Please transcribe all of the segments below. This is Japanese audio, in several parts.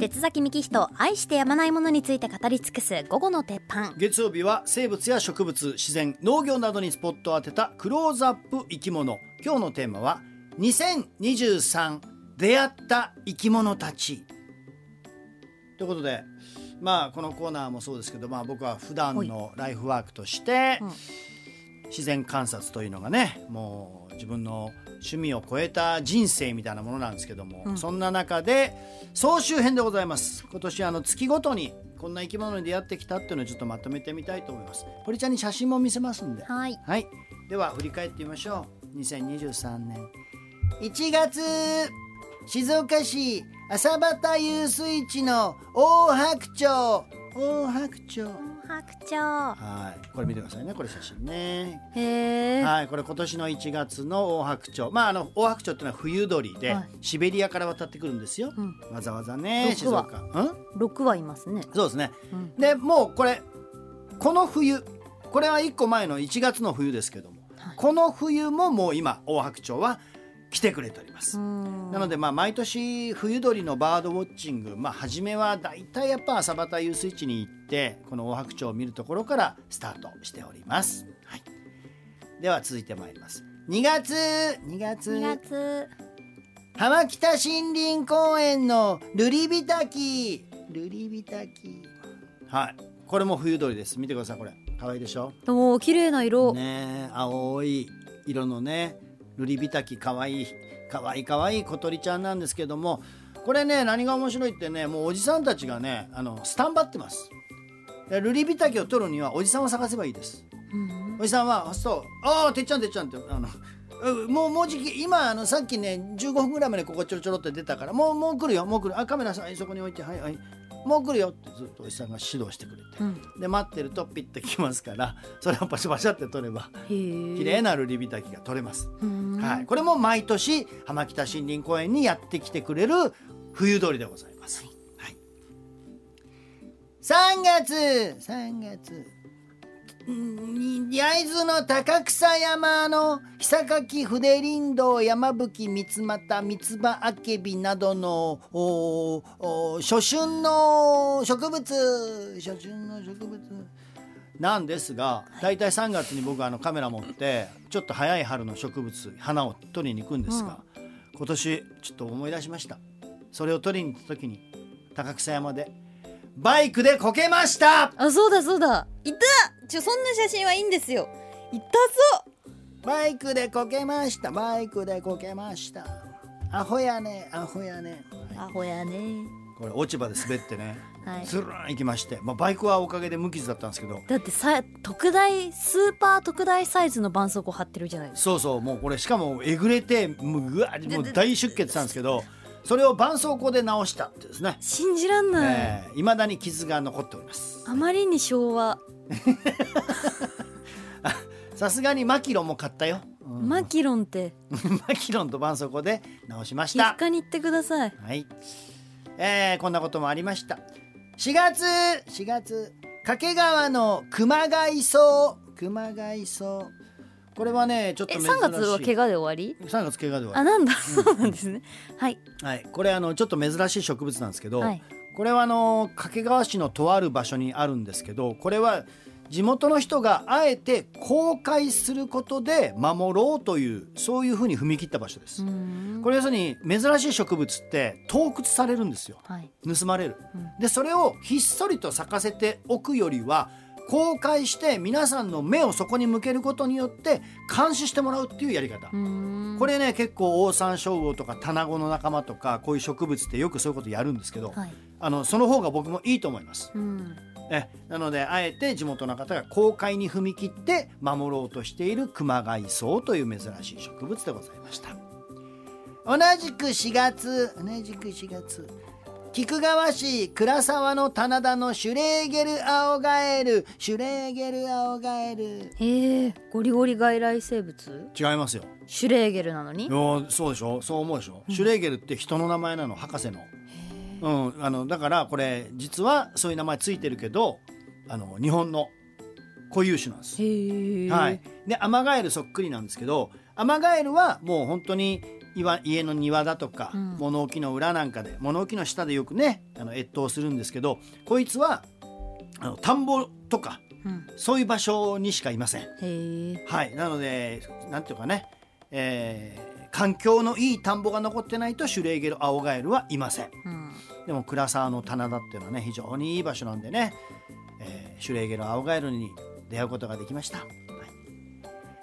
鉄崎幹人愛してやまないものについて語り尽くす午後の鉄板。月曜日は生物や植物自然農業などにスポットを当てたクローズアップ生き物。今日のテーマは2023出会った生き物たち。ということでまあこのコーナーもそうですけど、まあ、僕は普段のライフワークとしてうん。自然観察というのがねもう自分の趣味を超えた人生みたいなものなんですけども、うん。そんな中で総集編でございます。今年あの月ごとにこんな生き物に出会ってきたっていうのをちょっとまとめてみたいと思います。堀ちゃんに写真も見せますんで。はい。はい。では振り返ってみましょう。2023年1月静岡市朝畑遊水地の大白鳥。大白鳥白鳥はい。これ見てくださいね。これ写真ね。へえ。はい。これ今年の1月の大白鳥。まああの大白鳥っていうのは冬鳥で、はい。シベリアから渡ってくるんですよ、うん。わざわざね静六羽岡。うん？六羽いますね。そうですね。うん。でもうこれこの冬これは1個前の1月の冬ですけども、はい。この冬ももう今大白鳥は来てくれております、ななのでまあ毎年冬鳥のバードウォッチングまあ初めはだいたいやっぱ朝畑遊水地に行ってこの大白鳥を見るところからスタートしております、はい、では続いてまいります。2月。2月。2月。浜北森林公園のルリビタキ。ルリビタキ。はい。これも冬鳥です。見てくださいこれ。可愛いでしょ？おー綺麗な色、ねえ青い色のねルリビタキ可愛い可愛い可愛い小鳥ちゃんなんですけどもこれね何が面白いってねもうおじさんたちがねあのスタンバってます。でルリビタキを取るにはおじさんを探せばいいです。うん。おじさんはそう「ああてっちゃんてっちゃん」ってあのうもうもうじき今あのさっきね15分ぐらいまでここちょろちょろって出たからもうもう来るよもう来る。あカメラさんはいそこに置いてはいはいもう来るよってずっとおじさんが指導してくれて。うん。で待ってるとピッて来ますから それをパシャパシャって取れば綺麗なルリビタキが取れます、うん。はい、これも毎年浜北森林公園にやってきてくれる冬鳥でございます、はい、3月3月うん焼津の高草山の久柿筆林道山吹三つ又三つ葉あけびなどのおお初春の植物初春の植物。なんですが大体3月に僕あのカメラ持ってちょっと早い春の植物花を取りに行くんですが、今年ちょっと思い出しました。それを取りに行った時に高草山でバイクでこけました。あそうだそうだ。いた。ちょそんな写真はいいんですよ。いたぞ。バイクでこけました。バイクでこけました。アホやね。アホやね、アホやね。これ落ち葉で滑ってね。はい。スルーン行きまして、まあ、バイクはおかげで無傷だったんですけど。だってさ特大スーパー特大サイズの絆創膏貼ってるじゃないですか。そうそう。もうこれしかもえぐれてもううわもう大出血したんですけどそれを絆創膏で直したってですね。信じらんない、えー、未だに傷が残っております。あまりに昭和。さすがにマキロンも買ったよ、うん。マキロンって。マキロンと絆創膏で直しまし皮膚に行ってください。はい、えー、こんなこともありました。4月4月掛川の熊谷草熊谷草これはねちょっとえ珍しい。3月は怪我で終わり？3月怪我ではあなんだ、そうなんですね。はい。はい。これあのちょっと珍しい植物なんですけど、はい。これはあの掛川市のとある場所にあるんですけどこれは地元の人があえて公開することで守ろうというそういうふうに踏み切った場所です。ここれ要するに珍しい植物って盗掘されるんですよ。はい。盗まれる。うん。でそれをひっそりと咲かせておくよりは公開して皆さんの目をそこに向けることによって監視してもらうっていうやり方。これね結構オオサンショウウオとかタナゴの仲間とかこういう植物ってよくそういうことやるんですけど、はい。あのその方が僕もいいと思います。うん。えなのであえて地元の方が公開に踏み切って守ろうとしている熊谷草という珍しい植物でございました。同じく4月同じく4月菊川市倉沢の棚田のシュレーゲルアオガエル。シュレーゲルアオガエル。へえゴリゴリ外来生物？違いますよ。シュレーゲルなのに？いやそうでしょ？そう思うでしょ、シュレーゲルって人の名前なの？博士の。うん、あのだからこれ実はそういう名前ついてるけどあの日本の固有種なんです。へえ。はい、でアマガエルそっくりなんですけどアマガエルはもう本当に岩家の庭だとか、うん。物置の裏なんかで物置の下でよくねあの越冬するんですけどこいつはあの田んぼとかうん。そういう場所にしかいません。はい、なのでなんていうかね、えー環境のいい田んぼが残ってないとシュレーゲルアオガエルはいません。うん。でも倉沢の棚田っていうのはね非常にいい場所なんでね、えーシュレーゲルアオガエルに出会うことができました。はい。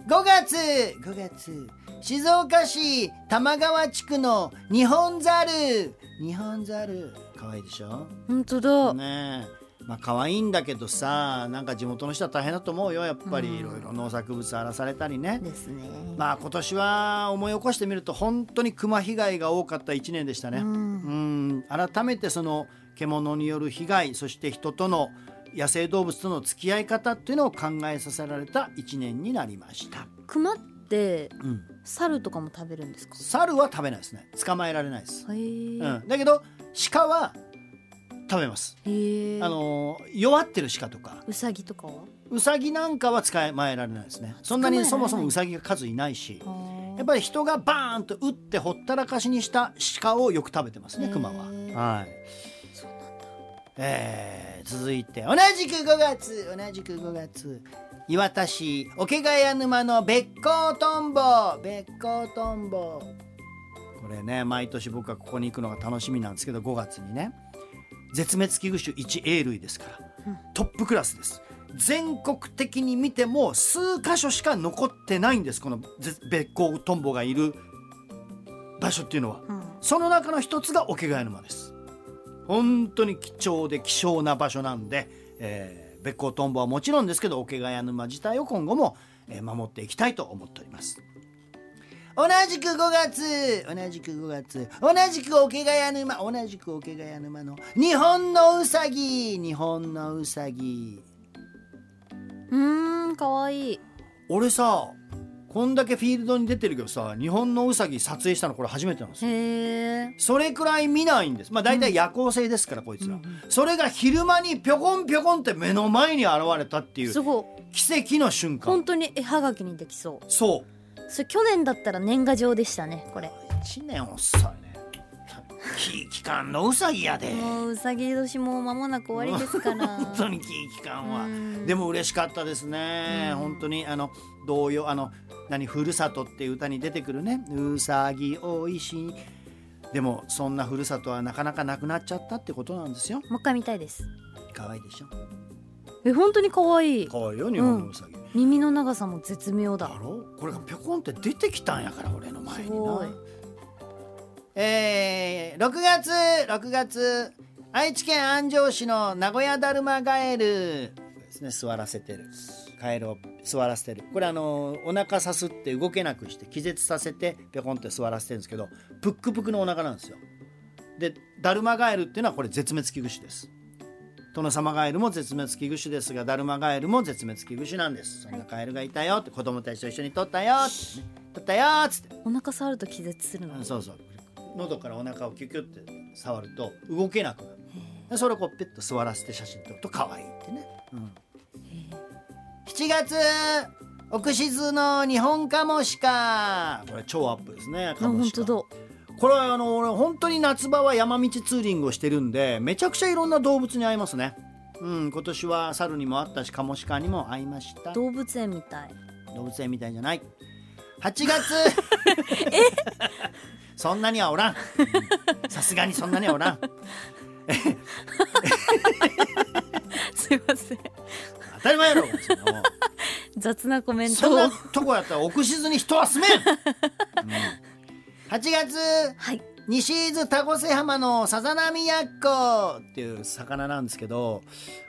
5月5月静岡市玉川地区の日本ザル日本ザル可愛いでしょ？本当だ。ねえ。まあ可愛いんだけどさなんか地元の人は大変だと思うよやっぱり。うん。いろいろ農作物荒らされたりね、ですね。まあ今年は思い起こしてみると本当に熊被害が多かった1年でしたね。ううん。ん改めてその獣による被害そして人との野生動物との付き合い方っていうのを考えさせられた1年になりました。熊ってうん、猿とかも食べるんですか？猿は食べないですね捕まえられないです。うん、だけど鹿は食べます。あの弱ってる鹿とかうさぎとかは？ウサギなんかは捕まえられないですね。そんなにそもそもウサギが数いないし。ややっぱり人がバーンと撃ってほったらかしにした鹿をよく食べてますねへークマは。はい。えー続いて同じく5月同じく5月岩田市桶ヶ谷沼のべっこうトンボべっこうトンボこれね毎年僕はここに行くのが楽しみなんですけど5月にね。絶滅危惧種1 A 類ですから、うん。トップクラスです。全国的に見ても数箇所しか残ってないんですこのぜべっこうトンボがいる。場所っていうのは。うん。その中の一つが桶ヶ谷沼です。本当に貴重で希少な場所なんで、えー、べっこうトンボはもちろんですけど桶ヶ谷沼自体を今後も、えー守っていきたいと思っております。同じく5月同じく5月同じく桶ヶ谷沼同じく桶ヶ谷沼の日本のうさぎ日本のうさぎ。うーんかわいい。俺さこんだけフィールドに出てるけどさ日本のうさぎ撮影したのこれ初めてなんですよ。それくらい見ないんです。まあ大体夜行性ですから、こいつら、うんうんそれが昼間にぴょこんぴょこんって目の前に現れたっていう奇跡の瞬間。本当に絵はがきにできそう。そう。それ去年だったら年賀状でしたねこれ。1年遅いね期期間のうさぎやでもううさぎ年も間もなく終わりですから本当に期間はうんでも嬉しかったですねうん本当にあの童謡あの何ふるさとっていう歌に出てくるねうさぎおいしいでもそんなふるさとはなかなかなくなっちゃったってことなんですよもう一回見たいです可愛いでしょえ本当に可愛い可愛いよ日本のうさぎ、耳の長さも絶妙だだろこれがぴょこんって出てきたんやから俺の前にすごないえー、6月6月。愛知県安城市の名古屋だるまガエル。ですね座らせてる。カエルを座らせてる。これあのお腹さすって動けなくして気絶させてぴょこんって座らせてるんですけどプックプクのお腹なんですよ。でだるまガエルっていうのはこれ絶滅危惧種です。殿様ガエルも絶滅危惧種ですがだるまガエルも絶滅危惧種なんです。そんなカエルがいたよって子供たちと一緒に撮ったよって、ね、撮ったよっつって。お腹触ると気絶するの。うんそうそう喉からお腹をキュキュって触ると動けなくなる。でそれをこうペッと座らせて写真撮ると可愛いってね、うん、7月奥静の日本カモシカ。これ超アップですねあカモシカ。これはあの俺本当に夏場は山道ツーリングをしてるんでめちゃくちゃいろんな動物に会いますね。うん今年は猿にも会ったしカモシカにも会いました。動物園みたい。動物園みたいじゃない。8月 そんなにはおらん。さすがにそんなにはおらん。すいません。当たり前やろもう 雑なコメンそんなとこやったら奥静に人は住めん、うん、8月。はい。西伊豆田越浜のさざ波やっこ。っていう魚なんですけど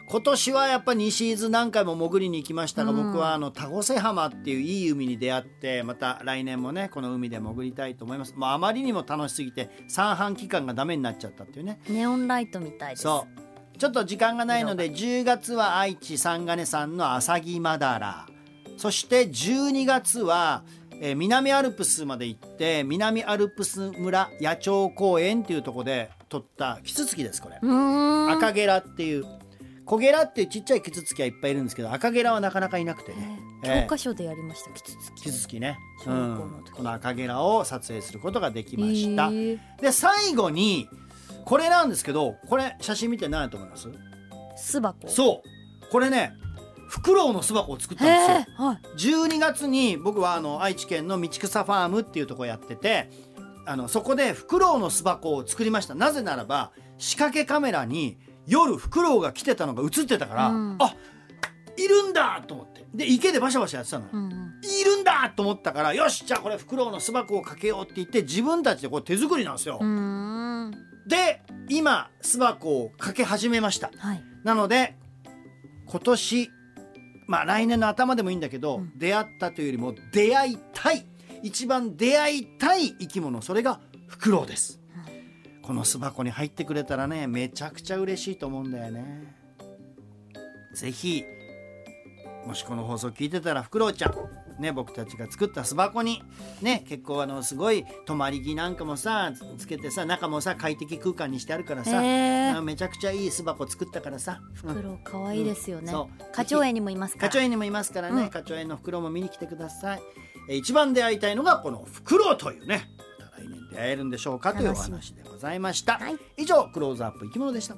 今年はやっぱ西伊豆何回も潜りに行きましたが、うん。僕はあの田越浜っていういい海に出会ってまた来年もねこの海で潜りたいと思います。もうあまりにも楽しすぎて三半期間がダメになっちゃったっていうね。ネオンライトみたいです。そう。ちょっと時間がないので10月は愛知三金山のアサギマダラそして12月は、えー南アルプスまで行って南アルプス村野鳥公園っていうところで撮ったキツツキですこれ、赤ゲラっていう。小ゲラっていうちっちゃいキツツキはいっぱいいるんですけど赤ゲラはなかなかいなくてね、ええ教科書でやりましたキツツキ。キツツキね、うん、時。この赤ゲラを撮影することができました、へー。で最後にこれなんですけどこれ写真見て何やと思います？巣箱。そう。これねフクロウの巣箱を作ったんへですよ。えはい。12月に僕はあの愛知県の道草ファームっていうところやっててあのそこでフクロウの巣箱を作りました。なぜならば仕掛けカメラに夜フクロウが来てたのが映ってたから、うん。あいるんだと思って。で池でバシャバシャやってたのよ、うんうん。いるんだと思ったからよしじゃあこれフクロウの巣箱をかけようって言って自分たちでこれ手作りなんですよ、うーん。で今巣箱をかけ始めました。はい。なので今年まあ来年の頭でもいいんだけど、うん。出会ったというよりも出会いたい。一番出会いたい生き物それがフクロウです、この巣箱に入ってくれたらねめちゃくちゃ嬉しいと思うんだよね。ぜひもしこの放送聞いてたらフクロウちゃんね僕たちが作った巣箱にね結構あのすごい泊まり木なんかもさつけてさ中もさ快適空間にしてあるからさ、へえあめちゃくちゃいい巣箱作ったからさ、うん。フクロウ可愛いですよね。そう。花鳥園にもいますから。花鳥園にもいますからね、うん。花鳥園のフクロウも見に来てください。えー一番出会いたいのがこのフクロウというねまた来年出会えるんでしょうかというお話でございました、はい。以上クローズアップ生き物でした